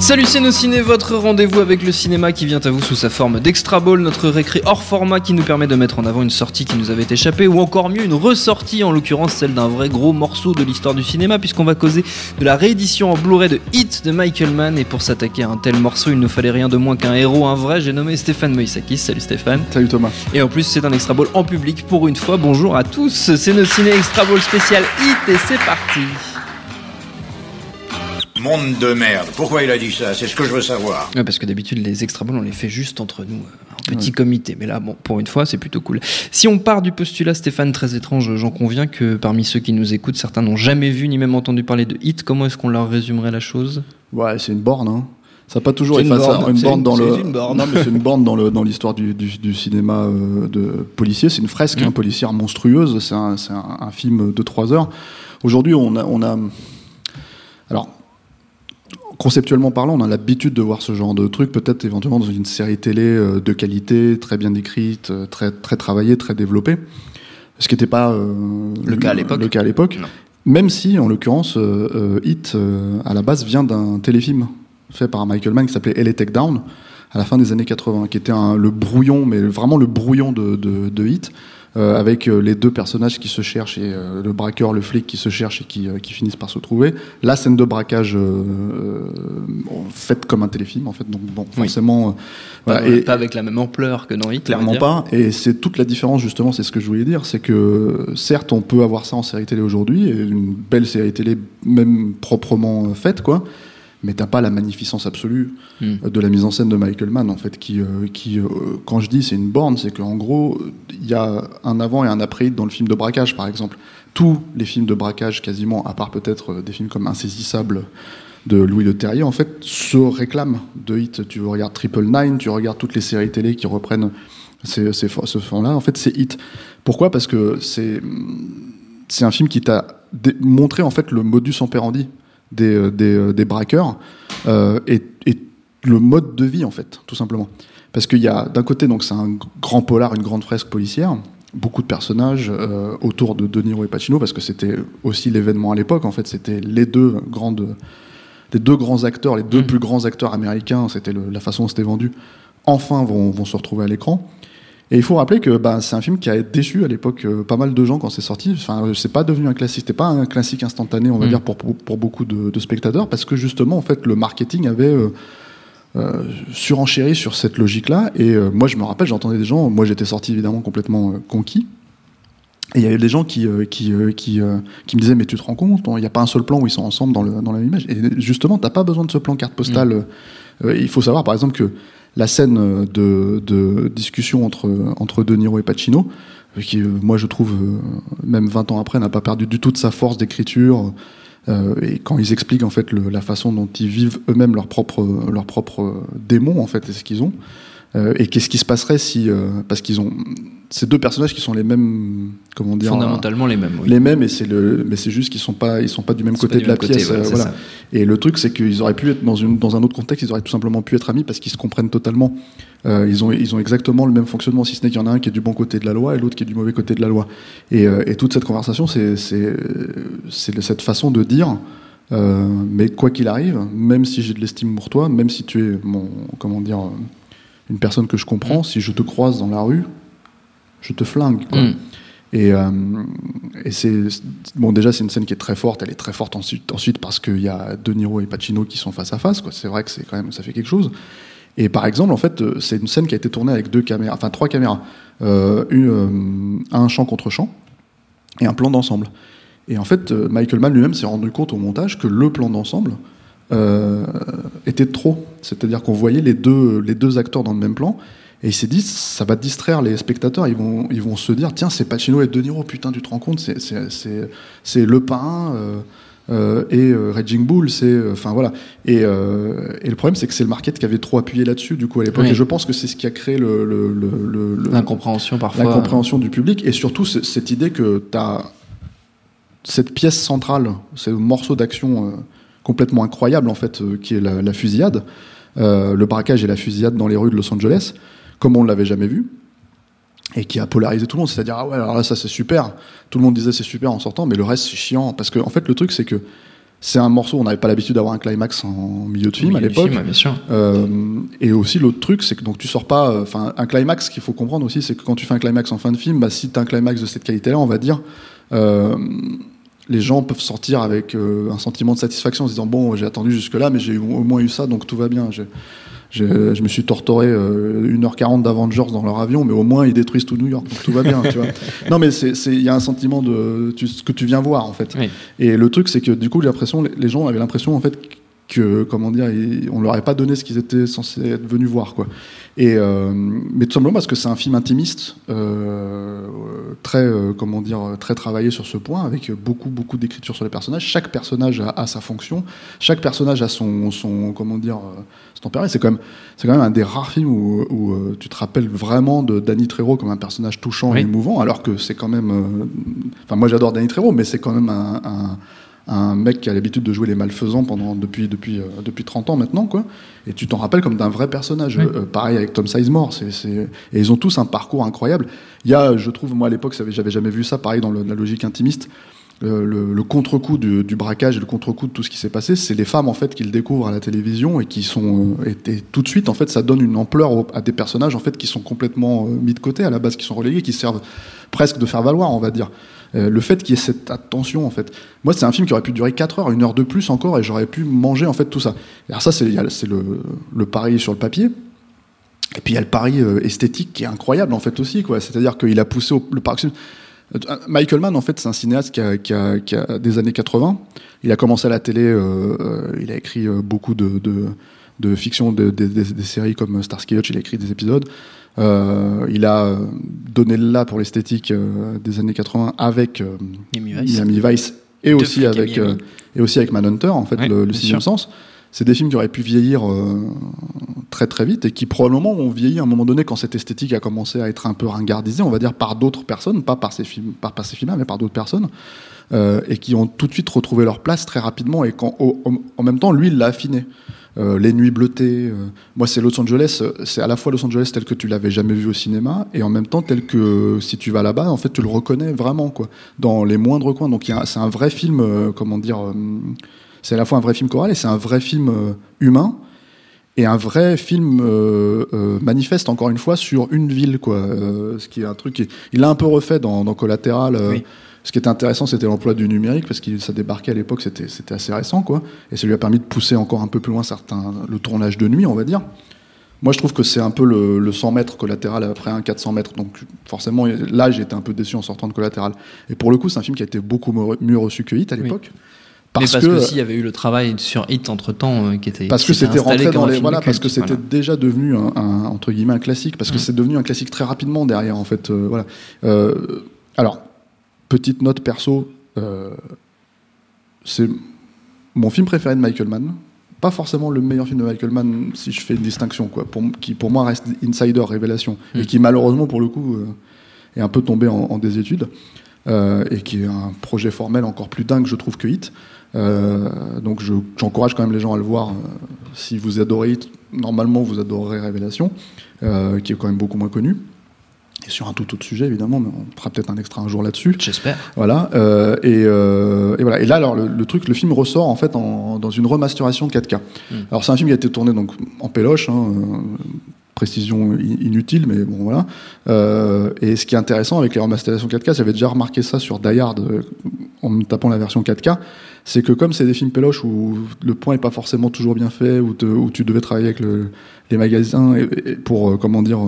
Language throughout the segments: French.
Salut c'est nos ciné, votre rendez-vous avec le cinéma qui vient à vous sous sa forme d'extra ball, notre récré hors format qui nous permet de mettre en avant une sortie qui nous avait échappé ou encore mieux une ressortie, en l'occurrence celle d'un vrai gros morceau de l'histoire du cinéma puisqu'on va causer de la réédition en Blu-ray de Hit de Michael Mann et pour s'attaquer à un tel morceau il ne fallait rien de moins qu'un héros, un vrai, j'ai nommé Stéphane Moïsakis. Salut Stéphane. Salut Thomas. Et en plus c'est un extra ball en public pour une fois. Bonjour à tous, c'est nos ciné extra ball spécial Hit et c'est parti. Monde de merde. Pourquoi il a dit ça? C'est ce que je veux savoir. Ouais, parce que d'habitude, les extra on les fait juste entre nous, euh, en petit comité. Mais là, bon, pour une fois, c'est plutôt cool. Si on part du postulat, Stéphane, très étrange, j'en conviens que parmi ceux qui nous écoutent, certains n'ont jamais vu ni même entendu parler de Hit. Comment est-ce qu'on leur résumerait la chose? Ouais, c'est une borne. Hein. Ça n'a pas toujours C'est été une ça, borne. une dans le. c'est une borne. Non, mais c'est une borne dans le dans l'histoire du, du, du cinéma euh, de policier. C'est une fresque Mm. hein, policière monstrueuse. C'est un, c'est un, un film de trois heures. Aujourd'hui, on a, on a. Alors, conceptuellement parlant, on a l'habitude de voir ce genre de truc, peut-être éventuellement dans une série télé euh, de qualité, très bien écrite, euh, très très travaillée, très développée. Ce qui n'était pas euh, Le cas à l'époque. Le cas à l'époque. Même si, en l'occurrence, euh, euh, Hit, euh, à la base, vient d'un téléfilm fait par Michael Mann qui s'appelait LA Takedown à la fin des années 80, qui était un- le brouillon, mais vraiment le brouillon de, de, de Hit, euh, avec euh, les deux personnages qui se cherchent, et euh, le braqueur, le flic qui se cherchent et qui, qui finissent par se trouver. La scène de braquage bon, faite comme un téléfilm, en fait, donc bon, Oui. forcément... Pas, et- pas avec la même ampleur que dans Hit, Clairement pas. Et c'est toute la différence, justement, c'est ce que je voulais dire. C'est que, certes, on peut avoir ça en série télé aujourd'hui, une belle série télé, même proprement faite, quoi. Mais t'as pas la magnificence absolue Hmm. euh, de la mise en scène de Michael Mann, en fait, qui, euh, qui euh, quand je dis c'est une borne, c'est qu'en gros, il y a un avant et un après dans le film de braquage, par exemple. Tous les films de braquage, quasiment, à part peut-être des films comme Insaisissable de Louis Le Terrier, en fait, se réclament de hit. Tu regardes Triple Nine, tu regardes toutes les séries télé qui reprennent ces, ces, ce fond-là. En fait, c'est hit. Pourquoi? Parce que c'est c'est un film qui t'a montré en fait le modus operandi des, euh, des, euh, des braqueurs euh, et, et le mode de vie en fait, tout simplement. Parce qu'il y a d'un côté donc c'est un grand polar, une grande fresque policière, beaucoup de personnages euh, autour de De Niro et Pacino parce que c'était aussi l'événement à l'époque. En fait, c'était les deux grandes, les deux grands acteurs, les deux Mhm. plus grands acteurs américains. C'était la façon dont c'était vendu. Enfin, vont, vont se retrouver à l'écran. Et il faut rappeler que bah, c'est un film qui a déçu à l'époque euh, pas mal de gens quand c'est sorti. Enfin, c'est pas devenu un classique. C'était pas un classique instantané, on va Mm. dire, pour, pour, pour beaucoup de, de spectateurs, parce que justement, en fait, le marketing avait euh, euh, surenchéri sur cette logique-là. Et euh, moi, je me rappelle, j'entendais des gens. Moi, j'étais sorti évidemment complètement euh, conquis. Et il y avait des gens qui, euh, qui, euh, qui, euh, qui me disaient Mais tu te rends compte, il n'y a pas un seul plan où ils sont ensemble dans, le, dans la même image. Et justement, tu n'as pas besoin de ce plan carte postale. Euh, il faut savoir, par exemple, que la scène euh, de, discussion entre, entre De Niro et Pacino, euh, qui, euh, moi, je trouve, même 20 ans après, n'a pas perdu du tout de sa force d'écriture. Et quand ils expliquent en fait la façon dont ils vivent eux-mêmes leurs propres leurs propres démons en fait et ce qu'ils ont et qu'est-ce qui se passerait si parce qu'ils ont ces deux personnages qui sont les mêmes comment dire Fondamentalement les mêmes, oui. les mêmes et c'est le mais c'est juste qu'ils sont pas ils sont pas du même côté de la côté, pièce voilà, euh, voilà. et le truc c'est qu'ils auraient pu être dans une dans un autre contexte ils auraient tout simplement pu être amis parce qu'ils se comprennent totalement Euh, ils ont ils ont exactement le même fonctionnement si ce n'est qu'il y en a un qui est du bon côté de la loi et l'autre qui est du mauvais côté de la loi et, euh, et toute cette conversation c'est c'est c'est cette façon de dire euh, mais quoi qu'il arrive même si j'ai de l'estime pour toi même si tu es mon comment dire une personne que je comprends si je te croise dans la rue je te flingue quoi. Mm. Et, euh, et c'est bon déjà c'est une scène qui est très forte. Elle est très forte ensuite, ensuite parce qu'il y a De Niro et Pacino qui sont face à face. C'est vrai que c'est quand même ça fait quelque chose. Et par exemple en fait euh, c'est une scène qui a été tournée avec deux caméras, enfin trois caméras, euh, euh, un champ contre champ et un plan d'ensemble. Et en fait Michael Mann lui-même s'est rendu compte au montage que le plan d'ensemble était trop. C'est-à-dire qu'on voyait les deux les deux acteurs dans le même plan. Et il s'est dit, ça va distraire les spectateurs. Ils vont, ils vont se dire, tiens, c'est Pacino et De Niro. Putain, tu te rends compte, c'est, Le euh, euh, et euh, Raging Bull. C'est, euh, enfin voilà. Et, et le problème, c'est que c'est le market qui avait trop appuyé là-dessus, du coup, à l'époque. Oui. Et je pense que c'est ce qui a créé le, le, le, le- le- L'incompréhension parfois. l'incompréhension du public et surtout cette idée que tu as cette pièce centrale, ce morceau d'action complètement incroyable en fait, qui est la, la fusillade, le braquage et la fusillade dans les rues de Los Angeles, comme on ne l'avait jamais vu. et qui a polarisé tout le monde. C'est-à-dire, ah ouais, alors là, ça c'est super. Tout le monde disait c'est super en sortant, mais le reste c'est chiant. Parce que, en fait, le truc, c'est que c'est un morceau, on n'avait pas l'habitude d'avoir un climax en milieu de film à l'époque. Euh, et aussi, l'autre truc, c'est que donc tu sors pas. euh, Enfin, un climax, qu'il faut comprendre aussi, c'est que quand tu fais un climax en fin de film, bah, si tu as un climax de cette qualité-là, on va dire. euh, les gens peuvent sortir avec euh, un sentiment de satisfaction en se disant bon j'ai attendu jusque là mais j'ai au moins eu ça donc tout va bien Je me suis torturé euh, 1h40 d'Avengers dans leur avion mais au moins ils détruisent tout New York donc tout va bien tu vois non mais c'est c'est- il y a un sentiment de tu- ce que tu viens voir en fait Oui. et le truc c'est que du coup j'ai l'impression les gens avaient l'impression en fait que comment dire on leur avait pas donné ce qu'ils étaient censés être venus voir quoi. Et euh, mais tout simplement parce que c'est un film intimiste euh, très euh, comment dire très travaillé sur ce point avec beaucoup beaucoup d'écriture sur les personnages. Chaque personnage a, a sa fonction. Chaque personnage a son son comment dire euh, son tempérament. C'est quand même c'est quand même un des rares films où, où, euh, tu te rappelles vraiment de Danny Trejo comme un personnage touchant Oui. et émouvant alors que c'est quand même euh, enfin moi j'adore Danny Trejo mais c'est quand même un, un un mec qui a l'habitude de jouer les malfaisants pendant depuis depuis euh, depuis 30 ans maintenant quoi et tu t'en rappelles comme d'un vrai personnage Oui. Euh, pareil avec Tom Sizemore et ils ont tous un parcours incroyable il y a je trouve moi à l'époque j'avais jamais vu ça pareil dans le- la logique intimiste Euh, le, le contre-coup du, du braquage et le contre-coup de tout ce qui s'est passé, c'est les femmes en fait qui le découvrent à la télévision et qui sont euh, et, et tout de suite en fait ça donne une ampleur au- à des personnages en fait qui sont complètement euh, mis de côté à la base, qui sont relégués, qui servent presque de faire valoir, on va dire. Euh, le fait qu'il y ait cette attention en fait. Moi c'est un film qui aurait pu durer 4 heures, une heure de plus encore et j'aurais pu manger en fait tout ça. Alors ça c'est le, le pari sur le papier. Et puis il y a le pari euh, esthétique qui est incroyable en fait aussi. C'est-à-dire qu'il a poussé au, le pari. Euh, Michael Mann en fait c'est un cinéaste qui a, des années 80. Il a commencé à la télé, il a écrit beaucoup de, de, fiction, de- de- des- des séries comme Starsky Hutch, il a écrit des épisodes. Euh, il a euh, donné le là pour l'esthétique euh, des années 80 avec Miami Vice. Miami Vice et aussi avec et aussi avec Manhunter en fait Ouais, le, le sixième sens. C'est des films qui auraient pu vieillir euh, très très vite et qui probablement ont vieilli à un moment donné quand cette esthétique a commencé à être un peu ringardisée, on va dire par d'autres personnes, pas par ces films, pas par ces films mais par d'autres personnes, euh, et qui ont tout de suite retrouvé leur place très rapidement et quand, au- en même temps lui il l'a affiné. Euh, les nuits bleutées, euh, moi c'est Los Angeles, euh, c'est à la fois Los Angeles tel que tu l'avais jamais vu au cinéma et en même temps tel que si tu vas là-bas en fait tu le reconnais vraiment quoi, dans les moindres coins. Donc c'est un vrai film, comment dire, c'est à la fois un vrai film choral et c'est un vrai film humain et un vrai film manifeste encore une fois sur une ville quoi. Ce qui est un truc, qui- il l'a un peu refait dans, dans Collatéral. euh, Oui. Ce qui était intéressant, c'était l'emploi du numérique parce que ça débarquait à l'époque, c'était c'était assez récent quoi, et ça lui a permis de pousser encore un peu plus loin certains le tournage de nuit, on va dire. Moi, je trouve que c'est un peu le, le 100 mètres collatéral après un 400 mètres. Donc, forcément, là, j'ai été un peu déçu en sortant de collatéral. Et pour le coup, c'est un film qui a été beaucoup mieux reçu que Hit à Oui. l'époque. Mais Parce, parce que, que s'il y avait eu le travail sur Hit entre temps qui était parce que c'était rentré dans les voilà parce que c'était voilà. déjà devenu un, un- entre guillemets un classique parce que Mm. c'est devenu un classique très rapidement derrière en fait euh, voilà Euh, alors petite note perso euh, c'est mon film préféré de Michael Mann pas forcément le meilleur film de Michael Mann si je fais une distinction quoi pour, qui pour moi reste Insider Révélation Mm. et qui malheureusement pour le coup euh, est un peu tombé en, en désétude euh, et qui est un projet formel encore plus dingue je trouve que Hit donc je- j'encourage quand même les gens à le voir. si vous adorez Hit, normalement vous adorerez Révélation, qui est quand même beaucoup moins connu. Et sur un tout autre sujet évidemment, mais on fera peut-être un extra un jour là-dessus. J'espère. Voilà. euh, et, euh, et voilà. Et là, alors le, le truc, le film ressort en fait en- dans une remasterisation de 4K. Mm. Alors c'est un film qui a été tourné donc en péloche. hein, euh, précision inutile, mais bon voilà. Euh, et ce qui est intéressant avec les remasterisations 4K, j'avais déjà remarqué ça sur Die Hard euh, en me tapant la version 4K, c'est que comme c'est des films péloches où le point est pas forcément toujours bien fait, où, te- où tu devais travailler avec le- les magasins et- et pour euh, comment dire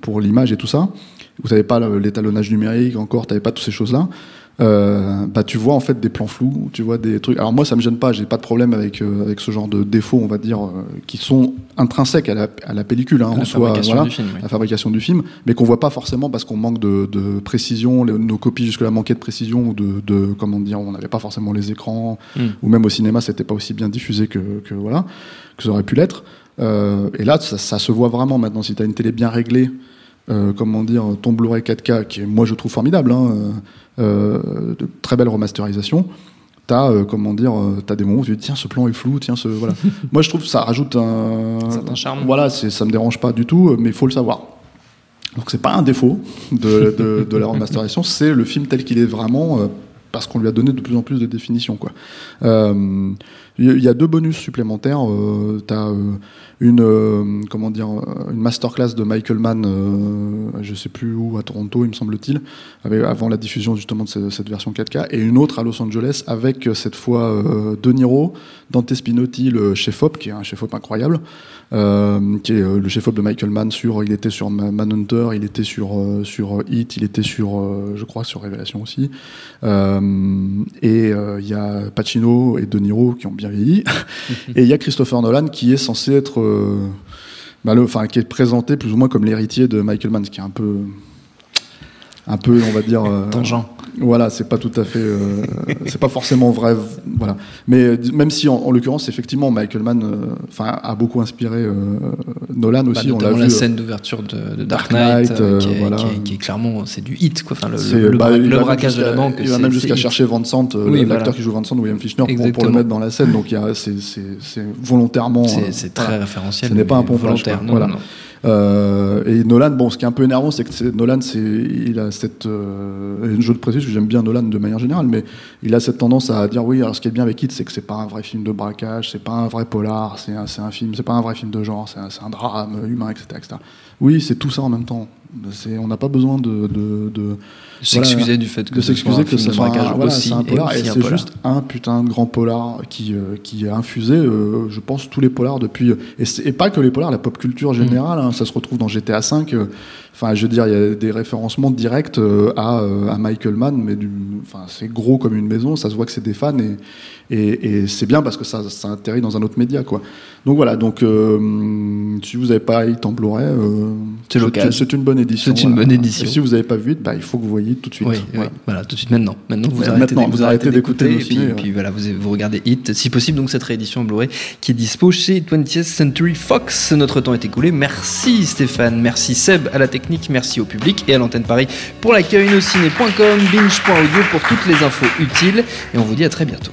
pour l'image et tout ça, où t'avais pas l'étalonnage numérique encore, t'avais pas toutes ces choses là. Euh, bah tu vois en fait des plans flous, tu vois des trucs. Alors moi ça me gêne pas, j'ai pas de problème avec euh, avec ce genre de défauts, on va dire, euh, qui sont intrinsèques à la, à la pellicule, hein, À en la soi, fabrication voilà du film. oui. la fabrication du film, mais qu'on voit pas forcément parce qu'on manque de, de précision. Les- nos copies jusque-là manquaient de précision ou de, de comment dire, on n'avait pas forcément les écrans, Mm. ou même au cinéma, c'était pas aussi bien diffusé que, que voilà que ça aurait pu l'être. Euh, et là, ça, ça se voit vraiment maintenant. Si tu as une télé bien réglée, euh, comment dire, ton Blu-ray 4K, qui est, moi je trouve formidable, hein, euh, euh, de très belle remasterisation. T'as comment dire, t'as des moments où tu dis tiens ce plan est flou, tiens ce voilà. moi je trouve que ça rajoute un Un charme. Voilà, ça me dérange pas du tout, mais il faut le savoir. Donc c'est pas un défaut de, de, de la remasterisation, c'est le film tel qu'il est vraiment. parce qu'on lui a donné de plus en plus de définitions. quoi. Euh, Il y a deux bonus supplémentaires. Euh, tu as une, euh, comment dire, euh, une masterclass de Michael Mann, euh, je sais plus où, à Toronto, il me semble-t-il, avant la diffusion justement de ce- cette, version 4K, et une autre à Los Angeles avec euh, cette fois euh, De Niro, Dante Spinotti, le chef-op, qui est un chef-op incroyable, euh, qui est euh, le chef-op de Michael Mann sur, il était sur Ma- Manhunter, il était sur, euh, sur Hit, il était sur, euh, je crois, sur Révélation aussi. Euh, et euh, il y a Pacino et De Niro qui ont bien vieilli. et il y a Christopher Nolan qui est censé être, euh, bah, le- enfin, qui est présenté plus ou moins comme l'héritier de Michael Mann, ce qui est un peu, un peu, on va dire, euh, Tangent. Voilà, c'est pas tout à fait, euh, c'est pas forcément vrai, voilà. Mais même si en, en l'occurrence, effectivement, Michael Mann, euh, enfin, a beaucoup inspiré euh, Nolan Bah, aussi. on l'a vu. la scène d'ouverture de, de Dark Knight, qui, est, voilà. qui est- qui est clairement c'est du hit quoi. Enfin, le, bah, le braquage de la banque. Il va même jusqu'à chercher Vincent, Oui, l'acteur voilà. qui joue Vincent, William Fichtner, pour, pour le mettre dans la scène. Donc c'est volontairement. C'est très référentiel. Ce n'est pas un pompage, volontaire. Voilà. Euh, et Nolan, bon, ce qui est un peu énervant, c'est que Nolan, c'est, il a cette, euh, je le précise, j'aime bien Nolan de manière générale, mais il a cette tendance à dire oui. Ce qui est bien avec Hit, c'est que c'est pas un vrai film de braquage, c'est pas un vrai polar, c'est un, un film, c'est pas un vrai film de genre, c'est un, un drame humain, etc., etc. Oui, c'est tout ça en même temps. On n'a pas besoin de, de, de S'excuser Voilà. du fait que de s'excuser que ce soit un, voilà, aussi un et polar, c'est juste un putain de grand polar qui, euh, qui a infusé, euh, je pense, tous les polars depuis. Et, c'est- et pas que les polars, la pop culture générale, hein, ça se retrouve dans GTA V. euh, Enfin, je veux dire, il y a des référencements directs euh, à, euh, à Michael Mann, mais enfin, c'est gros comme une maison, ça se voit que c'est des fans, et, et, et c'est bien parce que ça, ça atterrit dans un autre média, quoi. Donc voilà, donc euh, si vous n'avez pas Hit en Blu-ray, euh, c'est une bonne édition. C'est une voilà. bonne édition. Et si vous n'avez pas vu Hit, bah, il faut que vous voyez tout de suite. Oui, Voilà. oui, voilà, tout de suite maintenant. Maintenant, vous arrêtez, maintenant, de- vous arrêtez d'écouter et puis, ouais. puis voilà, vous, vous regardez Hit, si possible, donc cette réédition en Blu-ray qui est dispo chez 20th Century Fox. Notre temps est écoulé. Merci Stéphane, merci Seb à la technique, merci au public et à l'antenne Paris pour l'accueil nociné.com, binge.audio pour toutes les infos utiles et on vous dit à très bientôt.